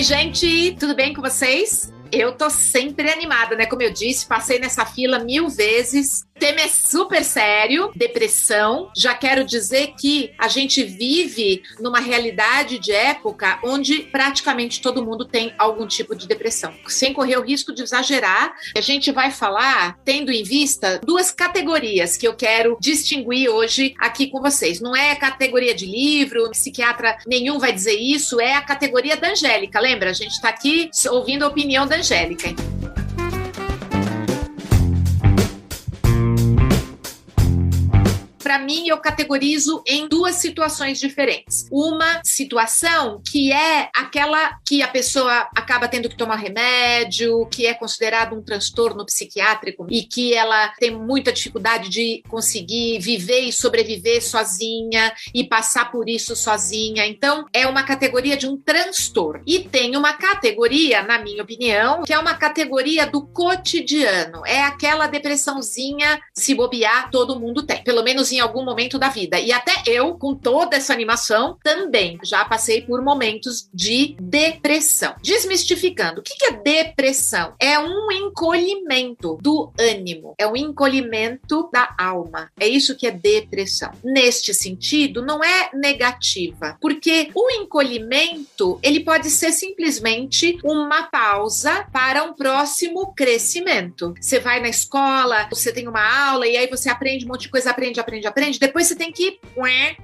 Oi, gente, tudo bem com vocês? Eu tô sempre animada, né? Como eu disse, passei nessa fila mil vezes tema é super sério, depressão. Já quero dizer que a gente vive numa realidade de época onde praticamente todo mundo tem algum tipo de depressão. Sem correr o risco de exagerar, a gente vai falar tendo em vista duas categorias que eu quero distinguir hoje aqui com vocês. Não é categoria de livro, psiquiatra nenhum vai dizer isso, é a categoria da Angélica. Lembra? A gente está aqui ouvindo a opinião da Angélica. Para mim, eu categorizo em duas situações diferentes. Uma situação que é aquela que a pessoa acaba tendo que tomar remédio, que é considerado um transtorno psiquiátrico e que ela tem muita dificuldade de conseguir viver e sobreviver sozinha e passar por isso sozinha. Então, é uma categoria de um transtorno. E tem uma categoria, na minha opinião, que é uma categoria do cotidiano. É aquela depressãozinha, se bobear, todo mundo tem. Pelo menos em em algum momento da vida. E até eu, com toda essa animação, também já passei por momentos de depressão. Desmistificando, o que é depressão? É um encolhimento do ânimo, é um encolhimento da alma. É isso que é depressão. Neste sentido, não é negativa, porque o encolhimento ele pode ser simplesmente uma pausa para um próximo crescimento. Você vai na escola, você tem uma aula e aí você aprende um monte de coisa, aprende, aprende, aprende, depois você tem que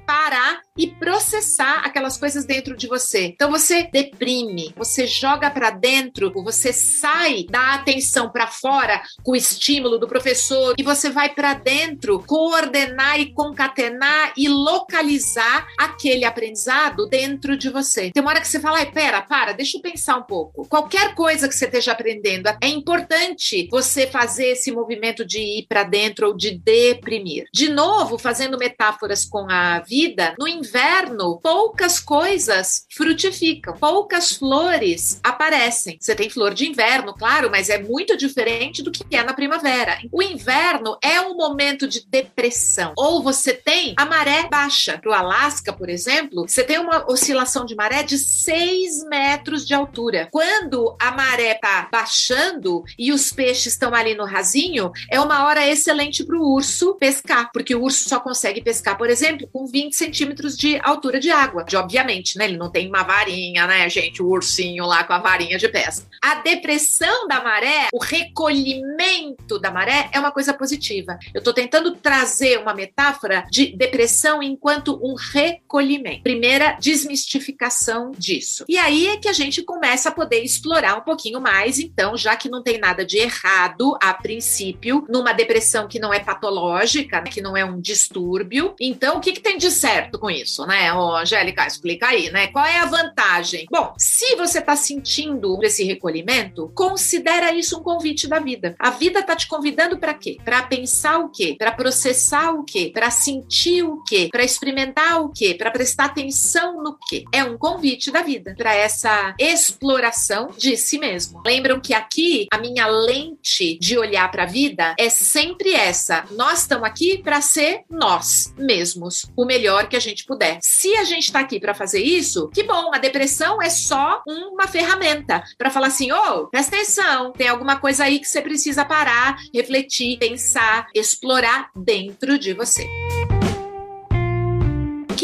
parar e processar aquelas coisas dentro de você. Então você deprime, você joga para dentro, você sai da atenção para fora com o estímulo do professor e você vai para dentro coordenar e concatenar e localizar aquele aprendizado dentro de você. Tem uma hora que você fala, ai, pera, para, deixa eu pensar um pouco. Qualquer coisa que você esteja aprendendo, é importante você fazer esse movimento de ir para dentro ou de deprimir. De novo, fazendo metáforas com a vida, no inverno, poucas coisas frutificam, poucas flores aparecem. Você tem flor de inverno, claro, mas é muito diferente do que é na primavera. O inverno é um momento de depressão. Ou você tem a maré baixa. Para o Alasca, por exemplo, você tem uma oscilação de maré de 6 metros de altura. Quando a maré está baixando e os peixes estão ali no rasinho, é uma hora excelente para o urso pescar, porque o urso só consegue pescar, por exemplo, com 20 centímetros de altura de água. De, obviamente, né? Ele não tem uma varinha, né, gente? O ursinho lá com a varinha de pesca. A depressão da maré, o recolhimento da maré é uma coisa positiva. Eu estou tentando trazer uma metáfora de depressão enquanto um recolhimento. Primeira desmistificação disso. E aí é que a gente começa a poder explorar um pouquinho mais, então, já que não tem nada de errado a princípio, numa depressão que não é patológica, que não é um distúrbio. Então, o que, que tem de certo com isso, né? Ô, Angélica, explica aí, né? Qual é a vantagem? Bom, se você está sentindo esse recolhimento, considera isso um convite da vida. A vida está te convidando para quê? Para pensar o quê? Para processar o quê? Para sentir o quê? Para experimentar o quê? Para prestar atenção no quê? É um convite da vida para essa exploração de si mesmo. Lembram que aqui a minha lente de olhar para a vida é sempre essa. Nós estamos aqui para ser nós mesmos, o melhor que a gente puder. Se a gente está aqui para fazer isso, que bom, a depressão é só uma ferramenta para falar assim: ô, oh, presta atenção, tem alguma coisa aí que você precisa parar, refletir, pensar, explorar dentro de você.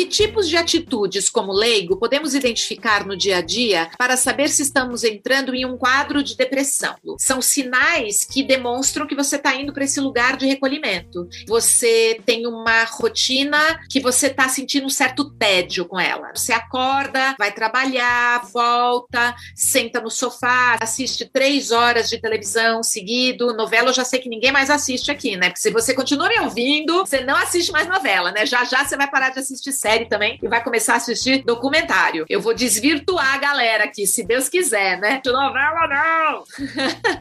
Que tipos de atitudes, como leigo, podemos identificar no dia a dia para saber se estamos entrando em um quadro de depressão? São sinais que demonstram que você está indo para esse lugar de recolhimento. Você tem uma rotina que você está sentindo um certo tédio com ela. Você acorda, vai trabalhar, volta, senta no sofá, assiste três horas de televisão seguido. Novela eu já sei que ninguém mais assiste aqui, né? Porque se você continua me ouvindo, você não assiste mais novela, né? Já já você vai parar de assistir série também e vai começar a assistir documentário. Eu vou desvirtuar a galera aqui, se Deus quiser, né? De novela não!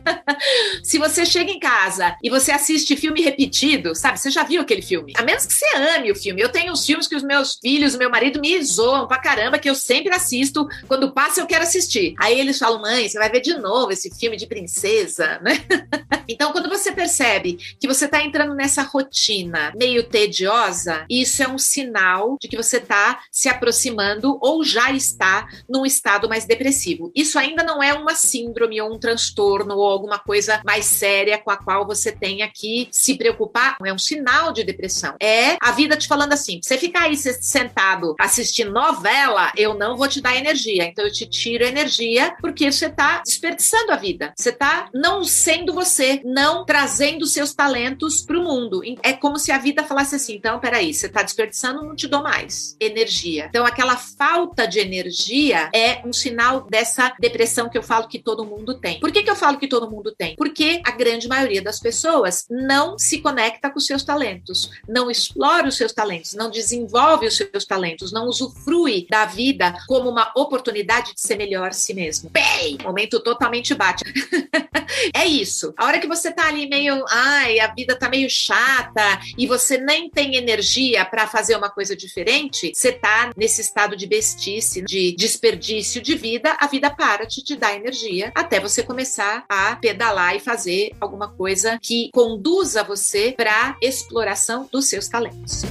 se você chega em casa e você assiste filme repetido, sabe? Você já viu aquele filme? A menos que você ame o filme. Eu tenho uns filmes que os meus filhos, meu marido me zoam pra caramba, que eu sempre assisto. Quando passa, eu quero assistir. Aí eles falam, mãe, você vai ver de novo esse filme de princesa, né? então, quando você percebe que você tá entrando nessa rotina meio tediosa, isso é um sinal de que você está se aproximando ou já está num estado mais depressivo. Isso ainda não é uma síndrome ou um transtorno ou alguma coisa mais séria com a qual você tenha que se preocupar. É um sinal de depressão. É a vida te falando assim: você ficar aí sentado assistindo novela, eu não vou te dar energia. Então eu te tiro energia porque você está desperdiçando a vida. Você está não sendo você, não trazendo seus talentos para o mundo. É como se a vida falasse assim: então, peraí, você está desperdiçando, não te dou mais energia. Então, aquela falta de energia é um sinal dessa depressão que eu falo que todo mundo tem. Por que, que eu falo que todo mundo tem? Porque a grande maioria das pessoas não se conecta com seus talentos, não explora os seus talentos, não desenvolve os seus talentos, não usufrui da vida como uma oportunidade de ser melhor a si mesmo. Bem, momento totalmente bate. é isso. A hora que você tá ali meio, ai, a vida tá meio chata e você nem tem energia para fazer uma coisa diferente, você tá nesse estado de bestice, de desperdício de vida, a vida para de te dar energia até você começar a pedalar e fazer alguma coisa que conduza você para exploração dos seus talentos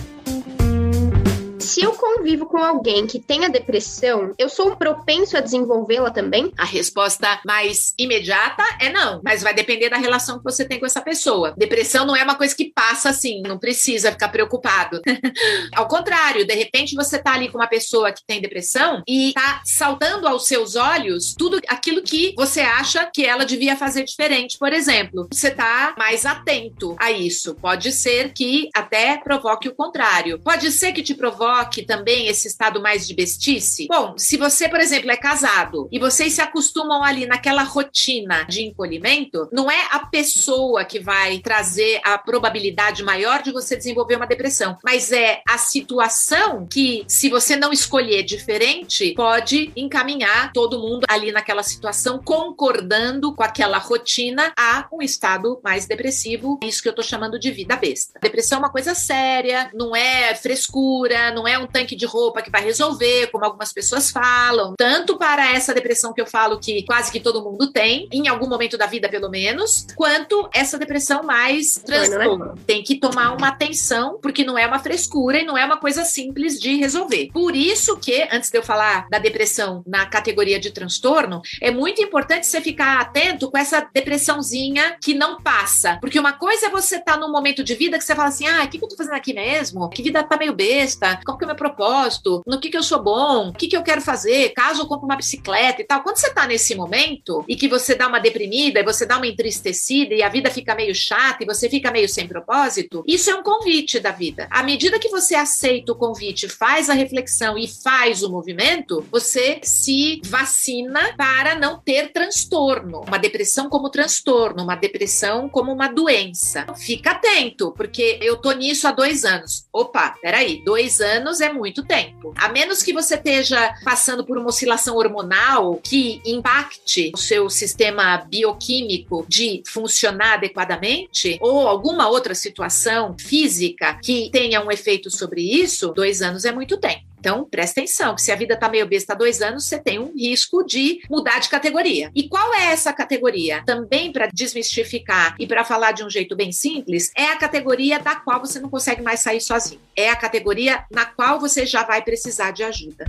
se eu convivo com alguém que tenha depressão, eu sou propenso a desenvolvê-la também? A resposta mais imediata é não, mas vai depender da relação que você tem com essa pessoa. Depressão não é uma coisa que passa assim, não precisa ficar preocupado. Ao contrário, de repente você tá ali com uma pessoa que tem depressão e tá saltando aos seus olhos tudo aquilo que você acha que ela devia fazer diferente, por exemplo. Você tá mais atento a isso. Pode ser que até provoque o contrário. Pode ser que te provoque provoque também esse estado mais de bestice? Bom, se você, por exemplo, é casado e vocês se acostumam ali naquela rotina de encolhimento, não é a pessoa que vai trazer a probabilidade maior de você desenvolver uma depressão, mas é a situação que, se você não escolher diferente, pode encaminhar todo mundo ali naquela situação, concordando com aquela rotina, a um estado mais depressivo. Isso que eu tô chamando de vida besta. Depressão é uma coisa séria, não é frescura, não é é um tanque de roupa que vai resolver, como algumas pessoas falam. Tanto para essa depressão que eu falo que quase que todo mundo tem, em algum momento da vida pelo menos, quanto essa depressão mais transtorno. Né? Tem que tomar uma atenção, porque não é uma frescura e não é uma coisa simples de resolver. Por isso que, antes de eu falar da depressão na categoria de transtorno, é muito importante você ficar atento com essa depressãozinha que não passa. Porque uma coisa é você estar tá num momento de vida que você fala assim: ah, o que, que eu tô fazendo aqui mesmo? Que vida tá meio besta que é o meu propósito, no que, que eu sou bom, o que, que eu quero fazer, caso eu compre uma bicicleta e tal. Quando você tá nesse momento e que você dá uma deprimida e você dá uma entristecida e a vida fica meio chata e você fica meio sem propósito, isso é um convite da vida. À medida que você aceita o convite, faz a reflexão e faz o movimento, você se vacina para não ter transtorno. Uma depressão como transtorno, uma depressão como uma doença. Fica atento, porque eu tô nisso há dois anos. Opa, peraí, dois anos anos é muito tempo. A menos que você esteja passando por uma oscilação hormonal que impacte o seu sistema bioquímico de funcionar adequadamente, ou alguma outra situação física que tenha um efeito sobre isso, dois anos é muito tempo. Então, presta atenção, que se a vida está meio besta há dois anos, você tem um risco de mudar de categoria. E qual é essa categoria? Também para desmistificar e para falar de um jeito bem simples, é a categoria da qual você não consegue mais sair sozinho. É a categoria na qual você já vai precisar de ajuda.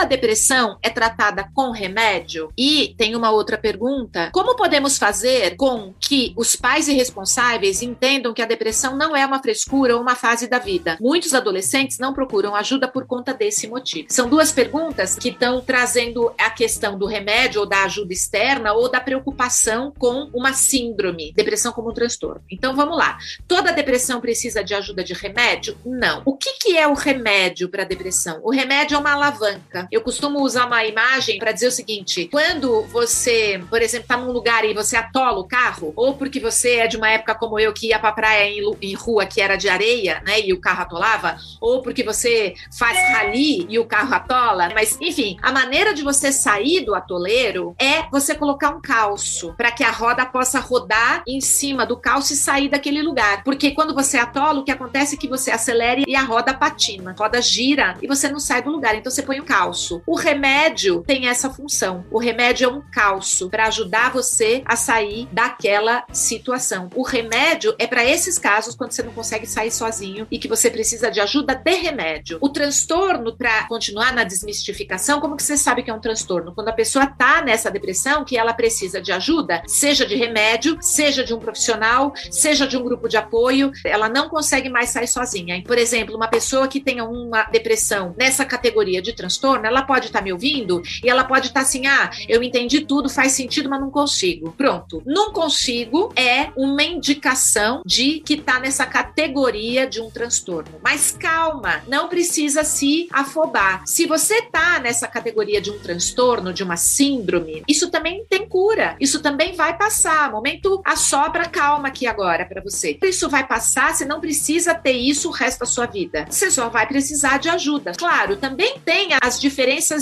Toda depressão é tratada com remédio? E tem uma outra pergunta: como podemos fazer com que os pais irresponsáveis entendam que a depressão não é uma frescura ou uma fase da vida? Muitos adolescentes não procuram ajuda por conta desse motivo. São duas perguntas que estão trazendo a questão do remédio ou da ajuda externa ou da preocupação com uma síndrome, depressão como um transtorno. Então vamos lá. Toda depressão precisa de ajuda de remédio? Não. O que, que é o remédio para depressão? O remédio é uma alavanca eu costumo usar uma imagem para dizer o seguinte: quando você, por exemplo, tá num lugar e você atola o carro, ou porque você é de uma época como eu que ia pra praia em, em rua que era de areia, né, e o carro atolava, ou porque você faz rali e o carro atola, mas enfim, a maneira de você sair do atoleiro é você colocar um calço para que a roda possa rodar em cima do calço e sair daquele lugar. Porque quando você atola, o que acontece é que você acelera e a roda patina, a roda gira e você não sai do lugar. Então você põe um calço falso. O remédio tem essa função. O remédio é um calço para ajudar você a sair daquela situação. O remédio é para esses casos quando você não consegue sair sozinho e que você precisa de ajuda de remédio. O transtorno, para continuar na desmistificação, como que você sabe que é um transtorno? Quando a pessoa tá nessa depressão que ela precisa de ajuda, seja de remédio, seja de um profissional, seja de um grupo de apoio, ela não consegue mais sair sozinha. Por exemplo, uma pessoa que tenha uma depressão nessa categoria de transtorno, ela pode estar tá me ouvindo e ela pode estar tá assim: ah, eu entendi tudo, faz sentido, mas não consigo. Pronto. Não consigo é uma indicação de que está nessa categoria de um transtorno. Mas calma, não precisa se afobar. Se você está nessa categoria de um transtorno, de uma síndrome, isso também tem cura. Isso também vai passar. Momento assopra calma aqui agora para você. Isso vai passar, você não precisa ter isso o resto da sua vida. Você só vai precisar de ajuda. Claro, também tem as diferenças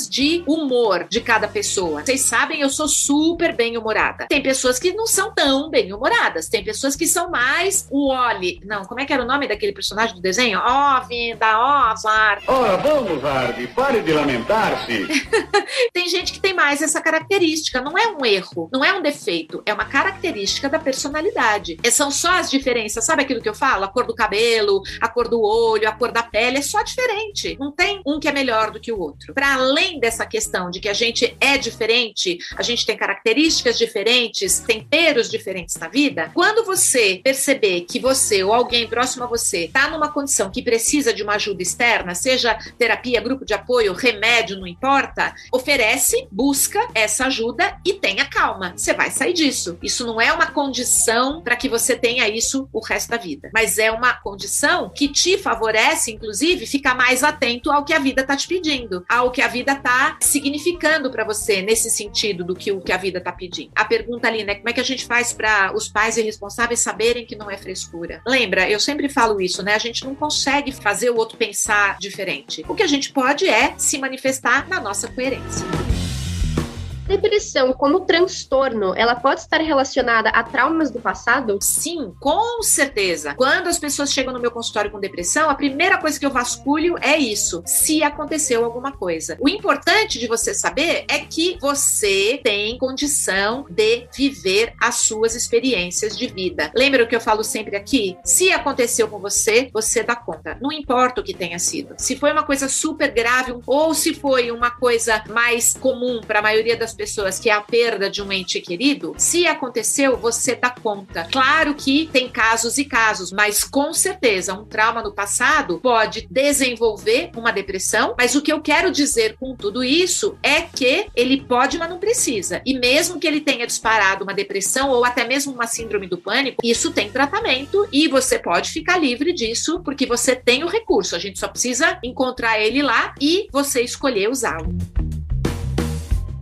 de humor de cada pessoa. Vocês sabem, eu sou super bem-humorada. Tem pessoas que não são tão bem-humoradas. Tem pessoas que são mais o Oli. Não, como é que era o nome daquele personagem do desenho? Ó, oh, vida, ó, oh, Zar. Ora, vamos, Arde, pare de lamentar-se. tem gente que tem mais essa característica. Não é um erro, não é um defeito, é uma característica da personalidade. E são só as diferenças. Sabe aquilo que eu falo? A cor do cabelo, a cor do olho, a cor da pele, é só diferente. Não tem um que é melhor do que o outro. Para além dessa questão de que a gente é diferente, a gente tem características diferentes, temperos diferentes na vida, quando você perceber que você ou alguém próximo a você está numa condição que precisa de uma ajuda externa, seja terapia, grupo de apoio, remédio, não importa, oferece, busca essa ajuda e tenha calma. Você vai sair disso. Isso não é uma condição para que você tenha isso o resto da vida, mas é uma condição que te favorece, inclusive, ficar mais atento ao que a vida está te pedindo, ao que a vida está significando para você nesse sentido do que o que a vida está pedindo. A pergunta ali, né, como é que a gente faz para os pais irresponsáveis saberem que não é frescura? Lembra, eu sempre falo isso, né? A gente não consegue fazer o outro pensar diferente. O que a gente pode é se manifestar na nossa coerência. Depressão como transtorno, ela pode estar relacionada a traumas do passado? Sim, com certeza. Quando as pessoas chegam no meu consultório com depressão, a primeira coisa que eu vasculho é isso: se aconteceu alguma coisa. O importante de você saber é que você tem condição de viver as suas experiências de vida. Lembra o que eu falo sempre aqui? Se aconteceu com você, você dá conta. Não importa o que tenha sido. Se foi uma coisa super grave ou se foi uma coisa mais comum para a maioria das pessoas, que é a perda de um ente querido, se aconteceu, você dá conta. Claro que tem casos e casos, mas com certeza um trauma no passado pode desenvolver uma depressão, mas o que eu quero dizer com tudo isso é que ele pode, mas não precisa. E mesmo que ele tenha disparado uma depressão ou até mesmo uma síndrome do pânico, isso tem tratamento e você pode ficar livre disso porque você tem o recurso. A gente só precisa encontrar ele lá e você escolher usá-lo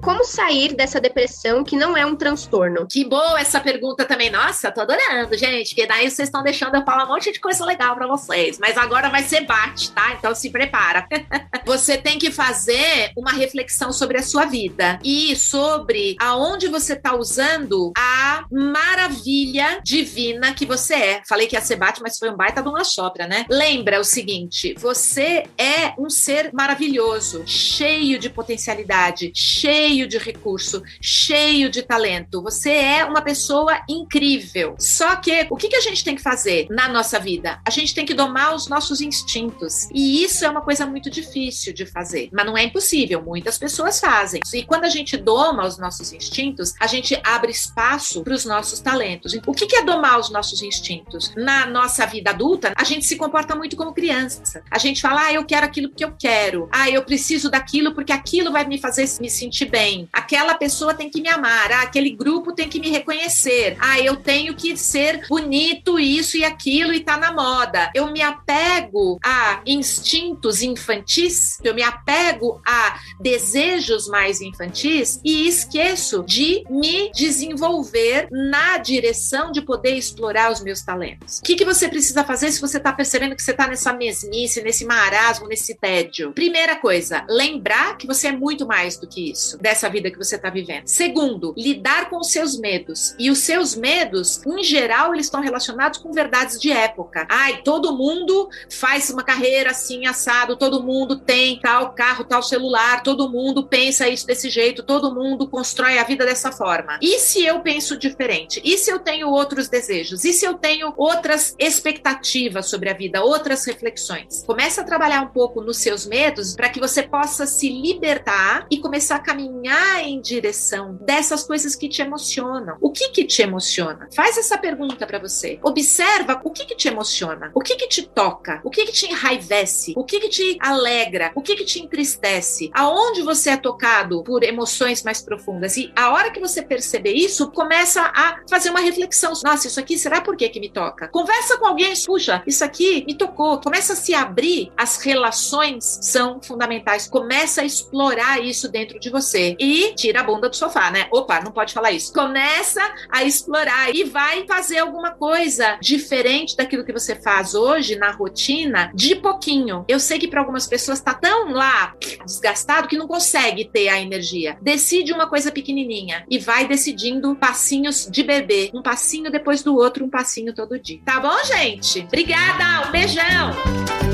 como sair dessa depressão que não é um transtorno? Que boa essa pergunta também. Nossa, tô adorando, gente. Porque daí vocês estão deixando eu falar um monte de coisa legal para vocês. Mas agora vai ser bate, tá? Então se prepara. você tem que fazer uma reflexão sobre a sua vida e sobre aonde você tá usando a maravilha divina que você é. Falei que ia ser bate, mas foi um baita de uma sopra, né? Lembra o seguinte: você é um ser maravilhoso, cheio de potencialidade, cheio cheio de recurso, cheio de talento. Você é uma pessoa incrível. Só que o que, a gente tem que fazer na nossa vida? A gente tem que domar os nossos instintos. E isso é uma coisa muito difícil de fazer. Mas não é impossível. Muitas pessoas fazem. E quando a gente doma os nossos instintos, a gente abre espaço para os nossos talentos. O que é domar os nossos instintos? Na nossa vida adulta, a gente se comporta muito como criança. A gente fala, ah, eu quero aquilo porque eu quero. Ah, eu preciso daquilo porque aquilo vai me fazer me sentir bem bem. Aquela pessoa tem que me amar. Ah, aquele grupo tem que me reconhecer. Ah, eu tenho que ser bonito, isso e aquilo e tá na moda. Eu me apego a instintos infantis, eu me apego a desejos mais infantis e esqueço de me desenvolver na direção de poder explorar os meus talentos. O que, que você precisa fazer se você tá percebendo que você tá nessa mesmice, nesse marasmo, nesse tédio? Primeira coisa, lembrar que você é muito mais do que isso dessa vida que você está vivendo. Segundo, lidar com os seus medos. E os seus medos, em geral, eles estão relacionados com verdades de época. Ai, todo mundo faz uma carreira assim, assado, todo mundo tem tal carro, tal celular, todo mundo pensa isso desse jeito, todo mundo constrói a vida dessa forma. E se eu penso diferente? E se eu tenho outros desejos? E se eu tenho outras expectativas sobre a vida, outras reflexões? Começa a trabalhar um pouco nos seus medos para que você possa se libertar e começar a caminhar em direção dessas coisas que te emocionam. O que que te emociona? Faz essa pergunta para você. Observa o que que te emociona, o que que te toca, o que que te enraivece, o que que te alegra, o que que te entristece, aonde você é tocado por emoções mais profundas. E a hora que você perceber isso, começa a fazer uma reflexão. Nossa, isso aqui será por que que me toca? Conversa com alguém, puxa, isso aqui me tocou. Começa a se abrir, as relações são fundamentais. Começa a explorar isso dentro de você e tira a bunda do sofá, né? Opa, não pode falar isso. Começa a explorar e vai fazer alguma coisa diferente daquilo que você faz hoje na rotina, de pouquinho. Eu sei que para algumas pessoas tá tão lá desgastado que não consegue ter a energia. Decide uma coisa pequenininha e vai decidindo passinhos de bebê, um passinho depois do outro, um passinho todo dia. Tá bom, gente? Obrigada, um beijão.